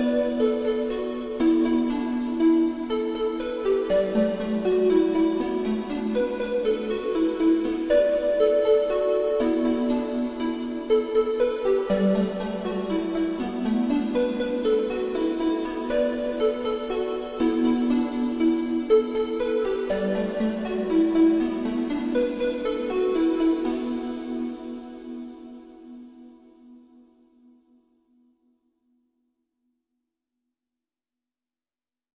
Música